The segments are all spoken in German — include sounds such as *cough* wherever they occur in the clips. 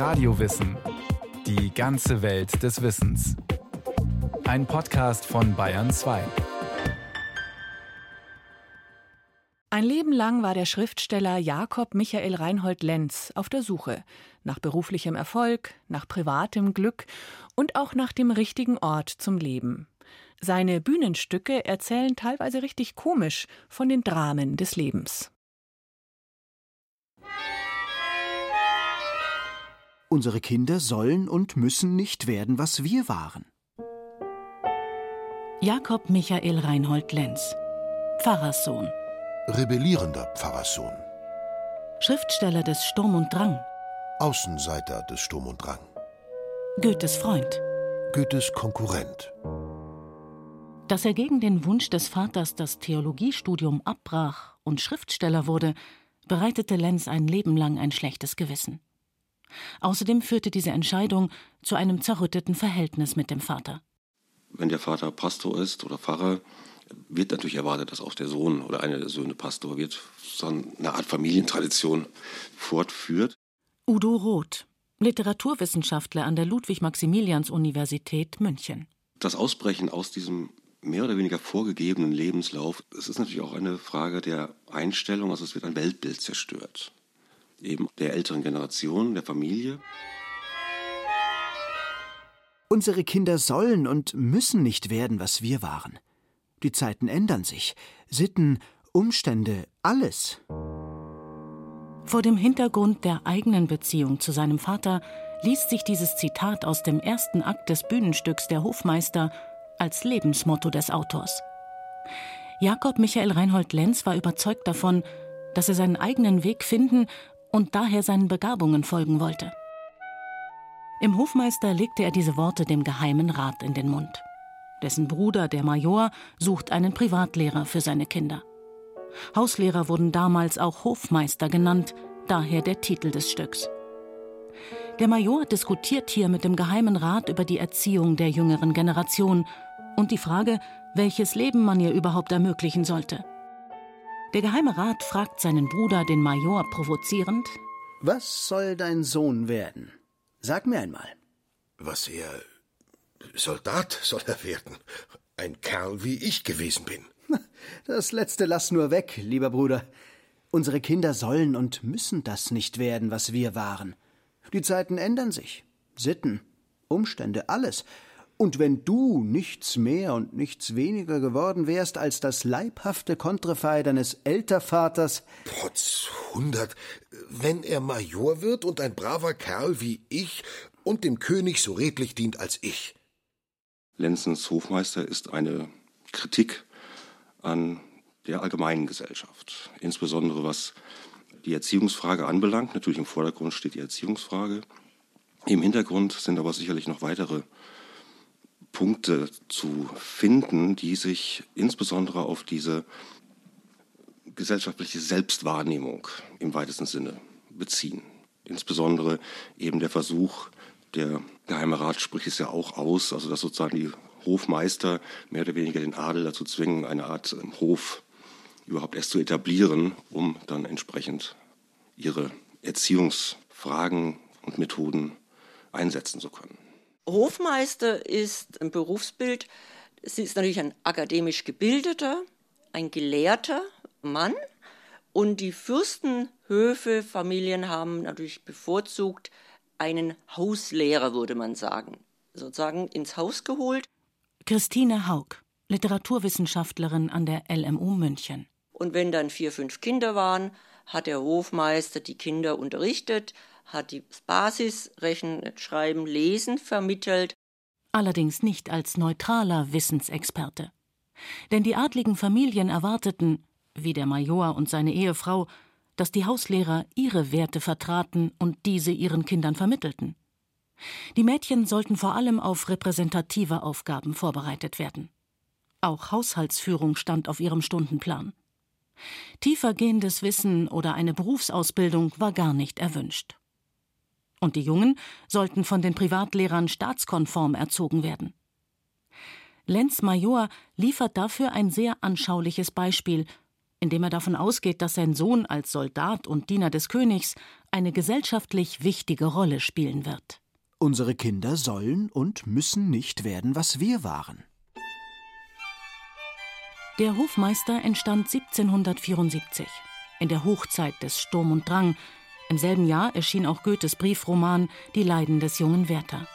Radiowissen. Die ganze Welt des Wissens. Ein Podcast von Bayern 2. Ein Leben lang war der Schriftsteller Jakob Michael Reinhold Lenz auf der Suche nach beruflichem Erfolg, nach privatem Glück und auch nach dem richtigen Ort zum Leben. Seine Bühnenstücke erzählen teilweise richtig komisch von den Dramen des Lebens. Unsere Kinder sollen und müssen nicht werden, was wir waren. Jakob Michael Reinhold Lenz, Pfarrerssohn. Rebellierender Pfarrerssohn. Schriftsteller des Sturm und Drang. Außenseiter des Sturm und Drang. Goethes Freund. Goethes Konkurrent. Dass er gegen den Wunsch des Vaters das Theologiestudium abbrach und Schriftsteller wurde, bereitete Lenz ein Leben lang ein schlechtes Gewissen. Außerdem führte diese Entscheidung zu einem zerrütteten Verhältnis mit dem Vater. Wenn der Vater Pastor ist oder Pfarrer, wird natürlich erwartet, dass auch der Sohn oder einer der Söhne Pastor wird, so eine Art Familientradition fortführt. Udo Roth, Literaturwissenschaftler an der Ludwig-Maximilians-Universität München. Das Ausbrechen aus diesem mehr oder weniger vorgegebenen Lebenslauf, es ist natürlich auch eine Frage der Einstellung, also es wird ein Weltbild zerstört eben der älteren Generation, der Familie. Unsere Kinder sollen und müssen nicht werden, was wir waren. Die Zeiten ändern sich. Sitten, Umstände, alles. Vor dem Hintergrund der eigenen Beziehung zu seinem Vater liest sich dieses Zitat aus dem ersten Akt des Bühnenstücks Der Hofmeister als Lebensmotto des Autors. Jakob Michael Reinhold Lenz war überzeugt davon, dass er seinen eigenen Weg finden und daher seinen Begabungen folgen wollte. Im Hofmeister legte er diese Worte dem Geheimen Rat in den Mund. Dessen Bruder, der Major, sucht einen Privatlehrer für seine Kinder. Hauslehrer wurden damals auch Hofmeister genannt, daher der Titel des Stücks. Der Major diskutiert hier mit dem Geheimen Rat über die Erziehung der jüngeren Generation und die Frage, welches Leben man ihr überhaupt ermöglichen sollte. Der Geheime Rat fragt seinen Bruder, den Major, provozierend: Was soll dein Sohn werden? Sag mir einmal. Was er. Soldat soll er werden. Ein Kerl, wie ich gewesen bin. *laughs* Das letzte lass nur weg, lieber Bruder. Unsere Kinder sollen und müssen das nicht werden, was wir waren. Die Zeiten ändern sich. Sitten, Umstände, alles. Und wenn du nichts mehr und nichts weniger geworden wärst als das leibhafte Kontrefei deines Ältervaters. Potz hundert, wenn er Major wird und ein braver Kerl wie ich und dem König so redlich dient als ich. Lenzens Hofmeister ist eine Kritik an der allgemeinen Gesellschaft, insbesondere was die Erziehungsfrage anbelangt. Natürlich im Vordergrund steht die Erziehungsfrage. Im Hintergrund sind aber sicherlich noch weitere Punkte zu finden, die sich insbesondere auf diese gesellschaftliche Selbstwahrnehmung im weitesten Sinne beziehen. Insbesondere eben der Versuch, der Geheime Rat spricht es ja auch aus, also dass sozusagen die Hofmeister mehr oder weniger den Adel dazu zwingen, eine Art ähm, Hof überhaupt erst zu etablieren, um dann entsprechend ihre Erziehungsfragen und Methoden einsetzen zu können. Hofmeister ist ein Berufsbild. Sie ist natürlich ein akademisch gebildeter, ein gelehrter Mann. Und die Fürstenhöfe, Familien haben natürlich bevorzugt einen Hauslehrer, würde man sagen, sozusagen ins Haus geholt. Christine Haug, Literaturwissenschaftlerin an der LMU München. Und wenn dann vier, fünf Kinder waren, hat der Hofmeister die Kinder unterrichtet, hat die Basis Rechnen, Schreiben, Lesen vermittelt. Allerdings nicht als neutraler Wissensexperte. Denn die adligen Familien erwarteten, wie der Major und seine Ehefrau, dass die Hauslehrer ihre Werte vertraten und diese ihren Kindern vermittelten. Die Mädchen sollten vor allem auf repräsentative Aufgaben vorbereitet werden. Auch Haushaltsführung stand auf ihrem Stundenplan. Tiefergehendes Wissen oder eine Berufsausbildung war gar nicht erwünscht. Und die Jungen sollten von den Privatlehrern staatskonform erzogen werden. Lenz Major liefert dafür ein sehr anschauliches Beispiel, indem er davon ausgeht, dass sein Sohn als Soldat und Diener des Königs eine gesellschaftlich wichtige Rolle spielen wird. Unsere Kinder sollen und müssen nicht werden, was wir waren. Der Hofmeister entstand 1774, in der Hochzeit des Sturm und Drang. Im selben Jahr erschien auch Goethes Briefroman Die Leiden des jungen Werther.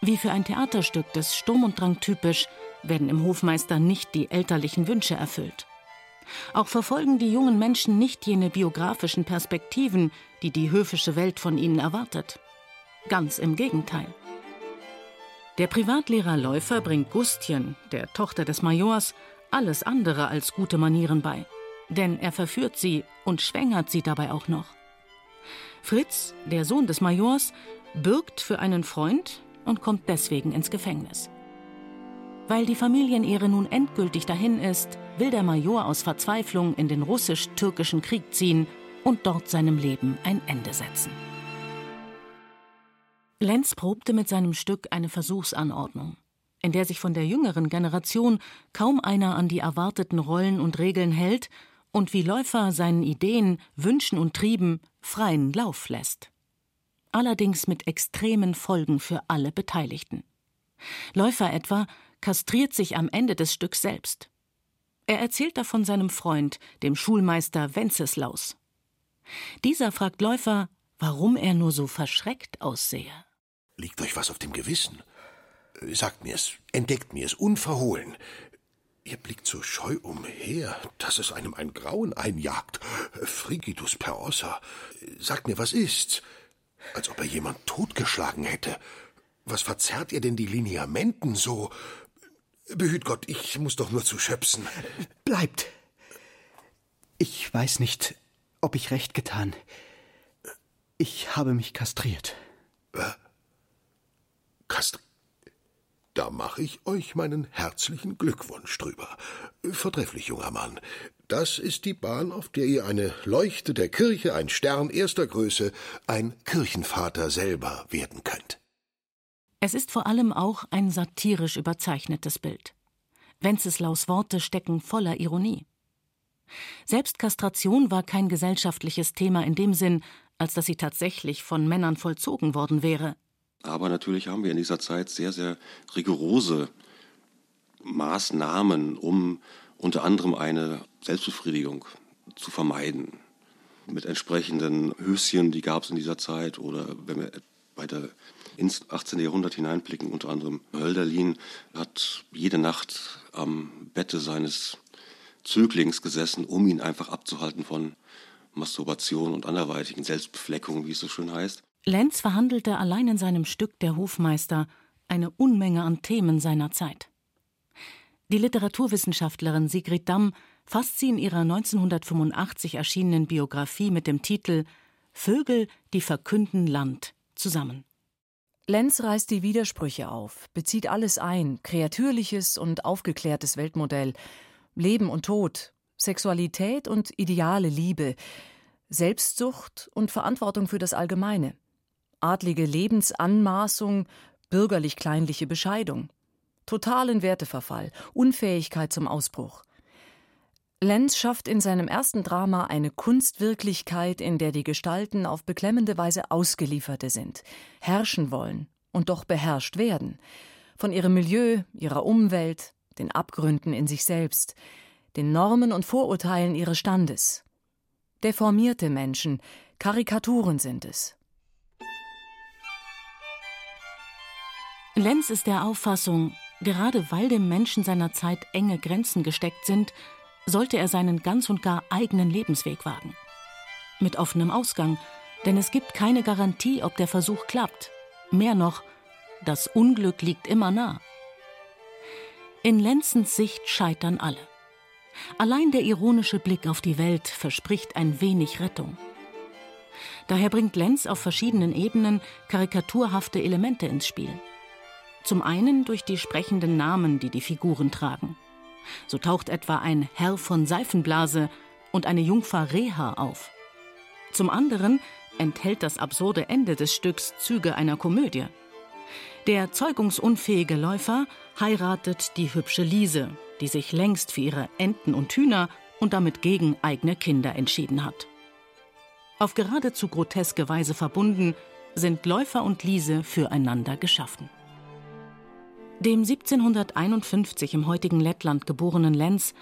Wie für ein Theaterstück des Sturm und Drang typisch, werden im Hofmeister nicht die elterlichen Wünsche erfüllt. Auch verfolgen die jungen Menschen nicht jene biografischen Perspektiven, die die höfische Welt von ihnen erwartet. Ganz im Gegenteil. Der Privatlehrer Läufer bringt Gustchen, der Tochter des Majors, alles andere als gute Manieren bei. Denn er verführt sie und schwängert sie dabei auch noch. Fritz, der Sohn des Majors, bürgt für einen Freund und kommt deswegen ins Gefängnis. Weil die Familienehre nun endgültig dahin ist, will der Major aus Verzweiflung in den russisch-türkischen Krieg ziehen und dort seinem Leben ein Ende setzen. Lenz probte mit seinem Stück eine Versuchsanordnung, in der sich von der jüngeren Generation kaum einer an die erwarteten Rollen und Regeln hält und wie Läufer seinen Ideen, Wünschen und Trieben freien Lauf lässt. Allerdings mit extremen Folgen für alle Beteiligten. Läufer etwa kastriert sich am Ende des Stücks selbst. Er erzählt davon seinem Freund, dem Schulmeister Wenceslaus. Dieser fragt Läufer, warum er nur so verschreckt aussehe. Liegt euch was auf dem Gewissen? Sagt mir's, entdeckt mir's, unverhohlen. Ihr blickt so scheu umher, dass es einem ein Grauen einjagt. Frigidus per ossa. Sagt mir, was ist's? Als ob er jemand totgeschlagen hätte. Was verzerrt ihr denn die Lineamenten so? Behüt Gott, ich muss doch nur zu schöpsen. Bleibt. Ich weiß nicht, ob ich recht getan. Ich habe mich kastriert. Äh? Kast. Da mache ich euch meinen herzlichen Glückwunsch drüber. Vortrefflich, junger Mann. Das ist die Bahn, auf der ihr eine Leuchte der Kirche, ein Stern erster Größe, ein Kirchenvater selber werden könnt. Es ist vor allem auch ein satirisch überzeichnetes Bild. Wenceslaus Worte stecken voller Ironie. Selbstkastration war kein gesellschaftliches Thema in dem Sinn, als dass sie tatsächlich von Männern vollzogen worden wäre. Aber natürlich haben wir in dieser Zeit sehr, sehr rigorose Maßnahmen, um unter anderem eine Selbstbefriedigung zu vermeiden. Mit entsprechenden Höschen, die gab es in dieser Zeit, oder wenn wir weiter ins 18. Jahrhundert hineinblicken, unter anderem Hölderlin hat jede Nacht am Bette seines Zöglings gesessen, um ihn einfach abzuhalten von Masturbation und anderweitigen Selbstbefleckungen, wie es so schön heißt. Lenz verhandelte allein in seinem Stück Der Hofmeister eine Unmenge an Themen seiner Zeit. Die Literaturwissenschaftlerin Sigrid Damm fasst sie in ihrer 1985 erschienenen Biografie mit dem Titel Vögel, die verkünden Land zusammen. Lenz reißt die Widersprüche auf, bezieht alles ein, kreatürliches und aufgeklärtes Weltmodell, Leben und Tod, Sexualität und ideale Liebe, Selbstsucht und Verantwortung für das Allgemeine adlige Lebensanmaßung, bürgerlich-kleinliche Bescheidung, totalen Werteverfall, Unfähigkeit zum Ausbruch. Lenz schafft in seinem ersten Drama eine Kunstwirklichkeit, in der die Gestalten auf beklemmende Weise Ausgelieferte sind, herrschen wollen und doch beherrscht werden, von ihrem Milieu, ihrer Umwelt, den Abgründen in sich selbst, den Normen und Vorurteilen ihres Standes. Deformierte Menschen, Karikaturen sind es. Lenz ist der Auffassung, gerade weil dem Menschen seiner Zeit enge Grenzen gesteckt sind, sollte er seinen ganz und gar eigenen Lebensweg wagen. Mit offenem Ausgang, denn es gibt keine Garantie, ob der Versuch klappt. Mehr noch, das Unglück liegt immer nah. In Lenzens Sicht scheitern alle. Allein der ironische Blick auf die Welt verspricht ein wenig Rettung. Daher bringt Lenz auf verschiedenen Ebenen karikaturhafte Elemente ins Spiel. Zum einen durch die sprechenden Namen, die die Figuren tragen. So taucht etwa ein Herr von Seifenblase und eine Jungfer Reha auf. Zum anderen enthält das absurde Ende des Stücks Züge einer Komödie. Der zeugungsunfähige Läufer heiratet die hübsche Liese, die sich längst für ihre Enten und Hühner und damit gegen eigene Kinder entschieden hat. Auf geradezu groteske Weise verbunden sind Läufer und Liese füreinander geschaffen. Dem 1751 im heutigen Lettland geborenen Lenz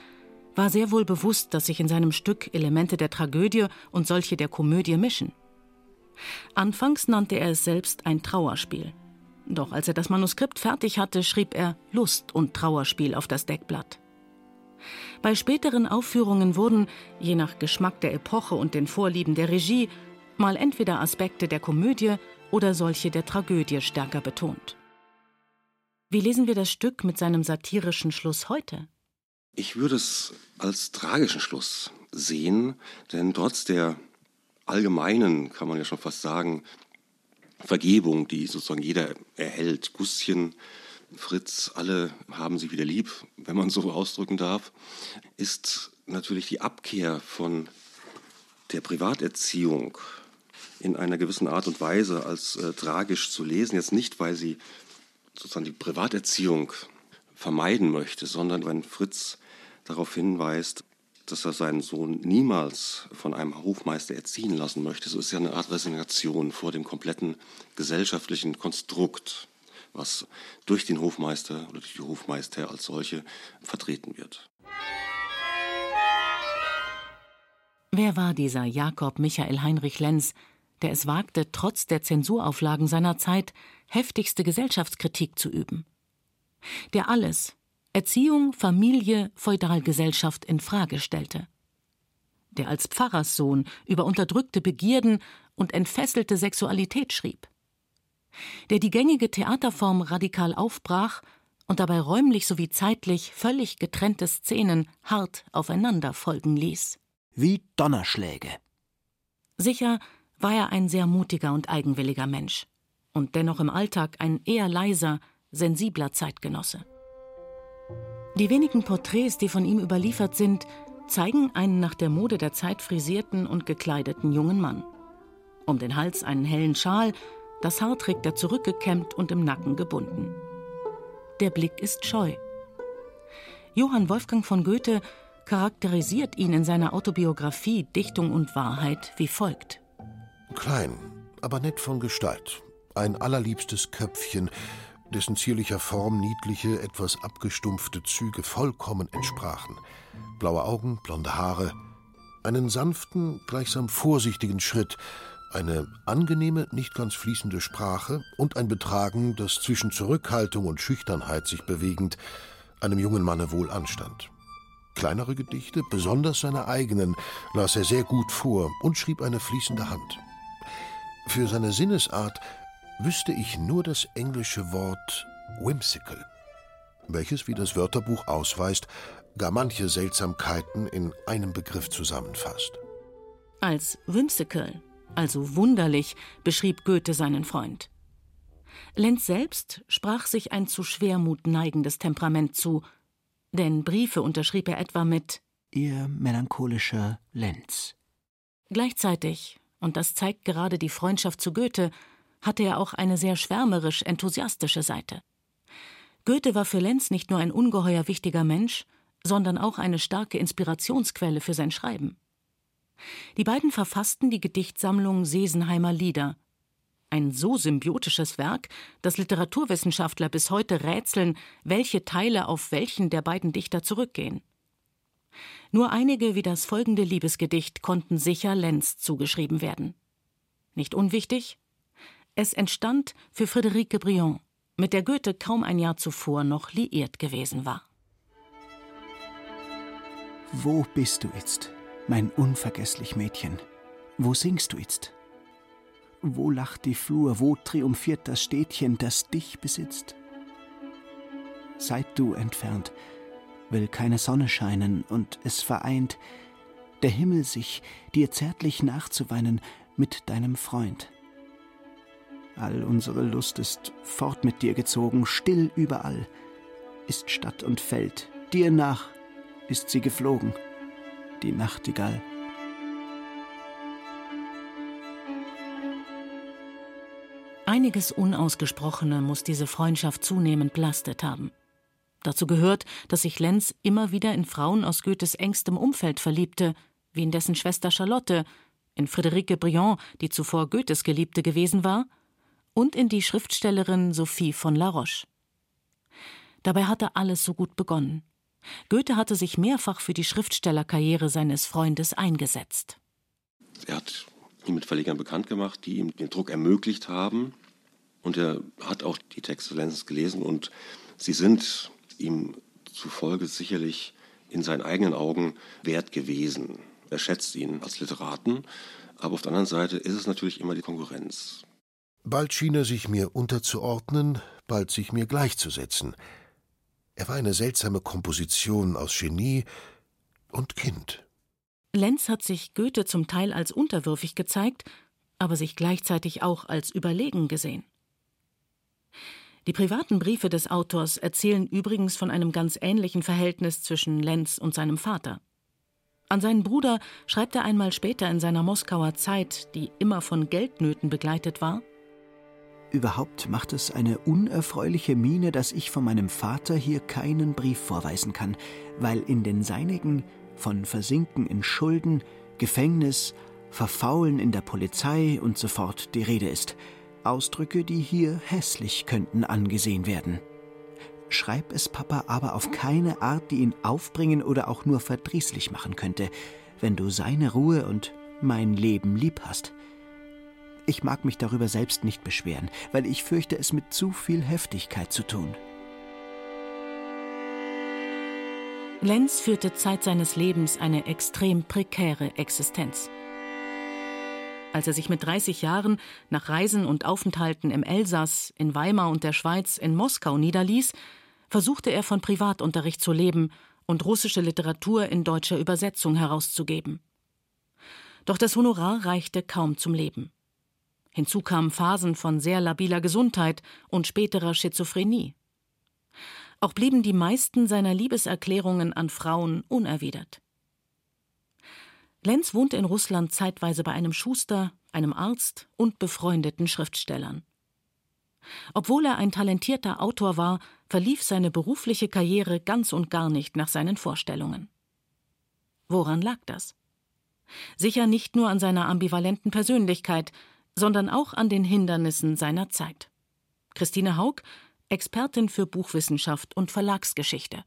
war sehr wohl bewusst, dass sich in seinem Stück Elemente der Tragödie und solche der Komödie mischen. Anfangs nannte er es selbst ein Trauerspiel. Doch als er das Manuskript fertig hatte, schrieb er Lust und Trauerspiel auf das Deckblatt. Bei späteren Aufführungen wurden, je nach Geschmack der Epoche und den Vorlieben der Regie, mal entweder Aspekte der Komödie oder solche der Tragödie stärker betont. Wie lesen wir das Stück mit seinem satirischen Schluss heute? Ich würde es als tragischen Schluss sehen, denn trotz der allgemeinen, kann man ja schon fast sagen, Vergebung, die sozusagen jeder erhält, Gusschen, Fritz, alle haben sie wieder lieb, wenn man so ausdrücken darf, ist natürlich die Abkehr von der Privaterziehung in einer gewissen Art und Weise als äh, tragisch zu lesen. Jetzt nicht, weil sie sozusagen die Privaterziehung vermeiden möchte, sondern wenn Fritz darauf hinweist, dass er seinen Sohn niemals von einem Hofmeister erziehen lassen möchte. So ist ja eine Art Resignation vor dem kompletten gesellschaftlichen Konstrukt, was durch den Hofmeister oder durch die Hofmeister als solche vertreten wird. Wer war dieser Jakob Michael Heinrich Lenz, der es wagte, trotz der Zensurauflagen seiner Zeit heftigste Gesellschaftskritik zu üben? Der alles, Erziehung, Familie, Feudalgesellschaft in Frage stellte. Der als Pfarrerssohn über unterdrückte Begierden und entfesselte Sexualität schrieb. Der die gängige Theaterform radikal aufbrach und dabei räumlich sowie zeitlich völlig getrennte Szenen hart aufeinander folgen ließ. Wie Donnerschläge. Sicher war er ein sehr mutiger und eigenwilliger Mensch und dennoch im Alltag ein eher leiser, sensibler Zeitgenosse. Die wenigen Porträts, die von ihm überliefert sind, zeigen einen nach der Mode der Zeit frisierten und gekleideten jungen Mann. Um den Hals einen hellen Schal, das Haar trägt er zurückgekämmt und im Nacken gebunden. Der Blick ist scheu. Johann Wolfgang von Goethe charakterisiert ihn in seiner Autobiografie Dichtung und Wahrheit wie folgt. Klein, aber nett von Gestalt, ein allerliebstes Köpfchen, dessen zierlicher Form niedliche, etwas abgestumpfte Züge vollkommen entsprachen. Blaue Augen, blonde Haare, einen sanften, gleichsam vorsichtigen Schritt, eine angenehme, nicht ganz fließende Sprache und ein Betragen, das zwischen Zurückhaltung und Schüchternheit sich bewegend einem jungen Manne wohl anstand. Kleinere Gedichte, besonders seine eigenen, las er sehr gut vor und schrieb eine fließende Hand. Für seine Sinnesart wüsste ich nur das englische Wort whimsical, welches, wie das Wörterbuch ausweist, gar manche Seltsamkeiten in einem Begriff zusammenfasst. Als whimsical, also wunderlich, beschrieb Goethe seinen Freund. Lenz selbst sprach sich ein zu Schwermut neigendes Temperament zu, denn Briefe unterschrieb er etwa mit Ihr melancholischer Lenz. Gleichzeitig, und das zeigt gerade die Freundschaft zu Goethe, hatte er auch eine sehr schwärmerisch enthusiastische Seite. Goethe war für Lenz nicht nur ein ungeheuer wichtiger Mensch, sondern auch eine starke Inspirationsquelle für sein Schreiben. Die beiden verfassten die Gedichtsammlung Sesenheimer Lieder. Ein so symbiotisches Werk, dass Literaturwissenschaftler bis heute rätseln, welche Teile auf welchen der beiden Dichter zurückgehen. Nur einige wie das folgende Liebesgedicht konnten sicher Lenz zugeschrieben werden. Nicht unwichtig es entstand für Friederike Briand, mit der Goethe kaum ein Jahr zuvor noch liiert gewesen war. Wo bist du jetzt, mein unvergesslich Mädchen? Wo singst du jetzt? Wo lacht die Flur, wo triumphiert das Städtchen, das dich besitzt? Seit du entfernt, will keine Sonne scheinen und es vereint der Himmel sich, dir zärtlich nachzuweinen mit deinem Freund. All unsere Lust ist fort mit dir gezogen, still überall ist Stadt und Feld, dir nach ist sie geflogen, die Nachtigall. Einiges Unausgesprochene muss diese Freundschaft zunehmend belastet haben. Dazu gehört, dass sich Lenz immer wieder in Frauen aus Goethes engstem Umfeld verliebte, wie in dessen Schwester Charlotte, in Friederike Briand, die zuvor Goethes Geliebte gewesen war, und in die Schriftstellerin Sophie von La Roche. Dabei hatte alles so gut begonnen. Goethe hatte sich mehrfach für die Schriftstellerkarriere seines Freundes eingesetzt. Er hat ihn mit Verlegern bekannt gemacht, die ihm den Druck ermöglicht haben. Und er hat auch die Texte Lenzens gelesen und sie sind ihm zufolge sicherlich in seinen eigenen Augen wert gewesen. Er schätzt ihn als Literaten, aber auf der anderen Seite ist es natürlich immer die Konkurrenz. Bald schien er sich mir unterzuordnen, bald sich mir gleichzusetzen. Er war eine seltsame Komposition aus Genie und Kind. Lenz hat sich Goethe zum Teil als unterwürfig gezeigt, aber sich gleichzeitig auch als überlegen gesehen. Die privaten Briefe des Autors erzählen übrigens von einem ganz ähnlichen Verhältnis zwischen Lenz und seinem Vater. An seinen Bruder schreibt er einmal später in seiner Moskauer Zeit, die immer von Geldnöten begleitet war: Überhaupt macht es eine unerfreuliche Miene, dass ich von meinem Vater hier keinen Brief vorweisen kann, weil in den seinigen von Versinken in Schulden, Gefängnis, Verfaulen in der Polizei und so fort die Rede ist. Ausdrücke, die hier hässlich könnten angesehen werden. Schreib es Papa aber auf keine Art, die ihn aufbringen oder auch nur verdrießlich machen könnte, wenn du seine Ruhe und mein Leben lieb hast. Ich mag mich darüber selbst nicht beschweren, weil ich fürchte, es mit zu viel Heftigkeit zu tun. Lenz führte Zeit seines Lebens eine extrem prekäre Existenz. Als er sich mit 30 Jahren nach Reisen und Aufenthalten im Elsass, in Weimar und der Schweiz in Moskau niederließ, versuchte er von Privatunterricht zu leben und russische Literatur in deutscher Übersetzung herauszugeben. Doch das Honorar reichte kaum zum Leben. Hinzu kamen Phasen von sehr labiler Gesundheit und späterer Schizophrenie. Auch blieben die meisten seiner Liebeserklärungen an Frauen unerwidert. Lenz wohnte in Russland zeitweise bei einem Schuster, einem Arzt und befreundeten Schriftstellern. Obwohl er ein talentierter Autor war, verlief seine berufliche Karriere ganz und gar nicht nach seinen Vorstellungen. Woran lag das? Sicher nicht nur an seiner ambivalenten Persönlichkeit, sondern auch an den Hindernissen seiner Zeit. Christine Haug, Expertin für Buchwissenschaft und Verlagsgeschichte.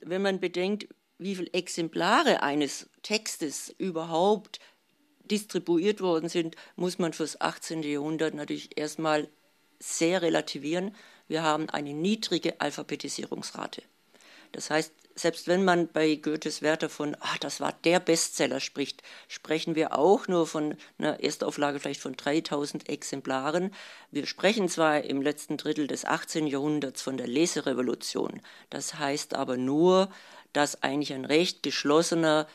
Wenn man bedenkt, wie viele Exemplare eines Textes überhaupt distribuiert worden sind, muss man fürs 18. Jahrhundert natürlich erstmal sehr relativieren. Wir haben eine niedrige Alphabetisierungsrate. Das heißt, selbst wenn man bei Goethes Werther von, ach, das war der Bestseller spricht, sprechen wir auch nur von einer Erstauflage vielleicht von 3000 Exemplaren. Wir sprechen zwar im letzten Drittel des 18. Jahrhunderts von der Leserevolution. Das heißt aber nur, dass eigentlich ein recht geschlossener,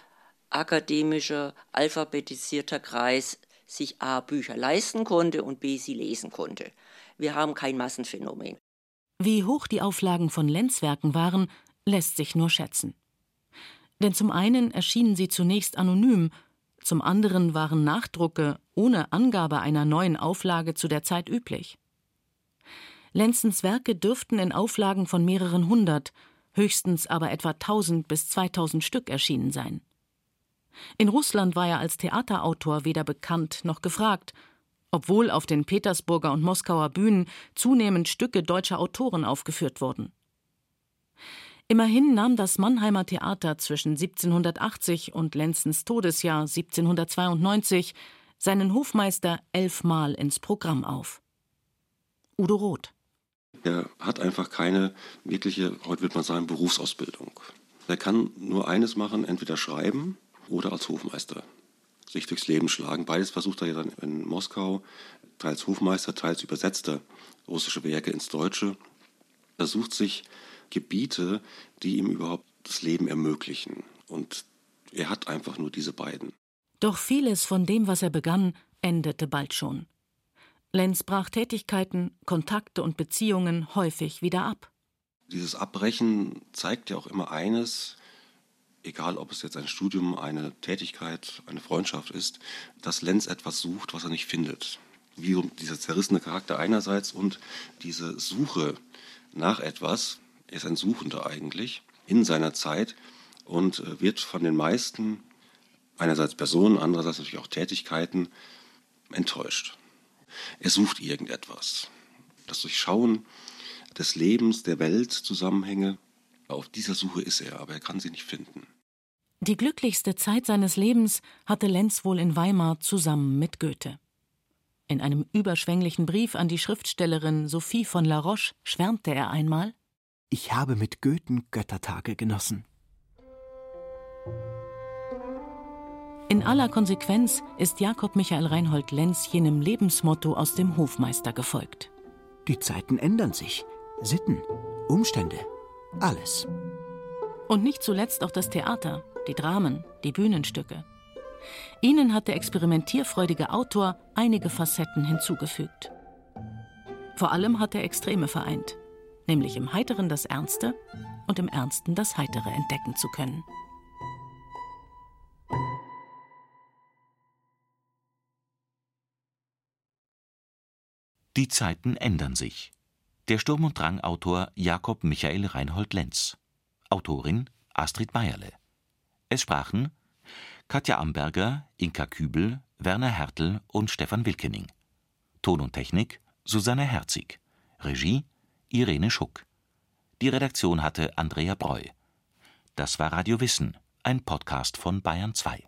akademischer, alphabetisierter Kreis sich A. Bücher leisten konnte und B. sie lesen konnte. Wir haben kein Massenphänomen. Wie hoch die Auflagen von Lenzwerken waren, lässt sich nur schätzen. Denn zum einen erschienen sie zunächst anonym, zum anderen waren Nachdrucke ohne Angabe einer neuen Auflage zu der Zeit üblich. Lenzens Werke dürften in Auflagen von mehreren hundert, höchstens aber etwa 1000 bis 2000 Stück erschienen sein. In Russland war er als Theaterautor weder bekannt noch gefragt, obwohl auf den Petersburger und Moskauer Bühnen zunehmend Stücke deutscher Autoren aufgeführt wurden. Immerhin nahm das Mannheimer Theater zwischen 1780 und Lenzens Todesjahr 1792 seinen Hofmeister elfmal ins Programm auf. Udo Roth. Er hat einfach keine wirkliche, heute wird man sagen, Berufsausbildung. Er kann nur eines machen, entweder schreiben oder als Hofmeister sich durchs Leben schlagen. Beides versucht er ja dann in Moskau, teils Hofmeister, teils übersetzte russische Werke ins Deutsche. Er sucht sich Gebiete, die ihm überhaupt das Leben ermöglichen. Und er hat einfach nur diese beiden. Doch vieles von dem, was er begann, endete bald schon. Lenz brach Tätigkeiten, Kontakte und Beziehungen häufig wieder ab. Dieses Abbrechen zeigt ja auch immer eines, egal ob es jetzt ein Studium, eine Tätigkeit, eine Freundschaft ist, dass Lenz etwas sucht, was er nicht findet. Wie dieser zerrissene Charakter einerseits und diese Suche nach etwas, er ist ein Suchender eigentlich in seiner Zeit und äh, wird von den meisten einerseits Personen, andererseits natürlich auch Tätigkeiten enttäuscht. Er sucht irgendetwas. Das Durchschauen des Lebens, der Welt, Zusammenhänge. Auf dieser Suche ist er, aber er kann sie nicht finden. Die glücklichste Zeit seines Lebens hatte Lenz wohl in Weimar zusammen mit Goethe. In einem überschwänglichen Brief an die Schriftstellerin Sophie von La Roche schwärmte er einmal Ich habe mit Goethen Göttertage genossen. In aller Konsequenz ist Jakob Michael Reinhold Lenz jenem Lebensmotto aus dem Hofmeister gefolgt. Die Zeiten ändern sich. Sitten, Umstände, alles. Und nicht zuletzt auch das Theater, die Dramen, die Bühnenstücke. Ihnen hat der experimentierfreudige Autor einige Facetten hinzugefügt. Vor allem hat er Extreme vereint, nämlich im Heiteren das Ernste und im Ernsten das Heitere entdecken zu können. Die Zeiten ändern sich. Der Sturm- und Drang-Autor Jakob Michael Reinhold Lenz. Autorin Astrid Meierle. Es sprachen Katja Amberger, Inka Kübel, Werner Hertel und Stefan Wilkening. Ton und Technik Susanne Herzig. Regie Irene Schuck. Die Redaktion hatte Andrea Breu. Das war Radio Wissen, ein Podcast von Bayern 2.